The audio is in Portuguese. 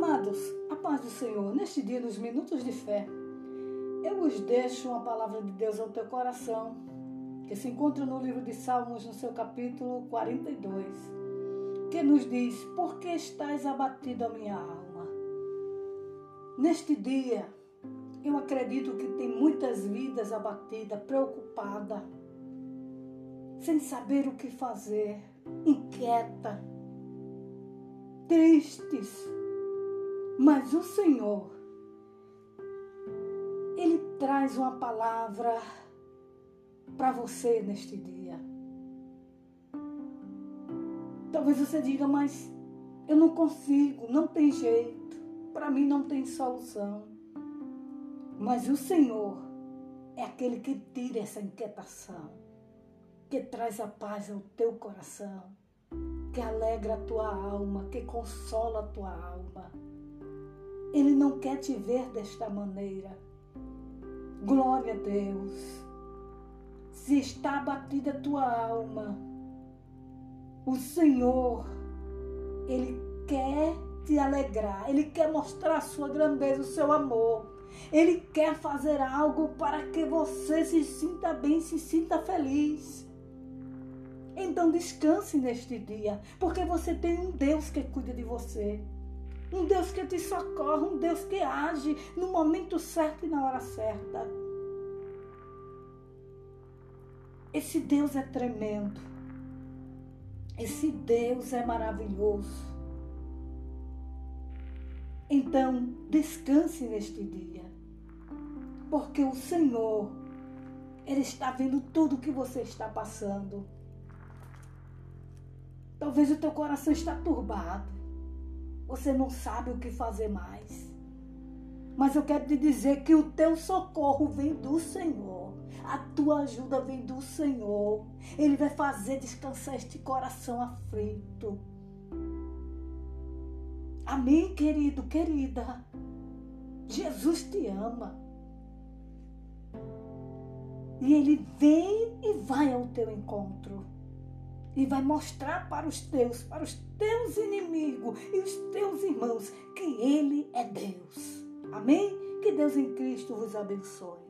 Amados, a paz do Senhor, neste dia dos minutos de fé, eu vos deixo uma palavra de Deus ao teu coração, que se encontra no livro de Salmos, no seu capítulo 42, que nos diz: Por que estás abatido a minha alma? Neste dia, eu acredito que tem muitas vidas abatidas, preocupadas, sem saber o que fazer, inquieta, tristes. Mas o Senhor, Ele traz uma palavra para você neste dia. Talvez você diga, mas eu não consigo, não tem jeito, para mim não tem solução. Mas o Senhor é aquele que tira essa inquietação, que traz a paz ao teu coração que alegra a tua alma, que consola a tua alma. Ele não quer te ver desta maneira. Glória a Deus. Se está abatida a tua alma, o Senhor, Ele quer te alegrar, Ele quer mostrar a sua grandeza, o seu amor. Ele quer fazer algo para que você se sinta bem, se sinta feliz. Então descanse neste dia, porque você tem um Deus que cuida de você. Um Deus que te socorre, um Deus que age no momento certo e na hora certa. Esse Deus é tremendo. Esse Deus é maravilhoso. Então, descanse neste dia. Porque o Senhor, Ele está vendo tudo o que você está passando. Talvez o teu coração está turbado. Você não sabe o que fazer mais. Mas eu quero te dizer que o teu socorro vem do Senhor. A tua ajuda vem do Senhor. Ele vai fazer descansar este coração aflito. Amém, querido, querida. Jesus te ama. E ele vem e vai ao teu encontro e vai mostrar para os teus, para os teus inimigos e os teus irmãos que Ele é Deus. Amém? Que Deus em Cristo vos abençoe.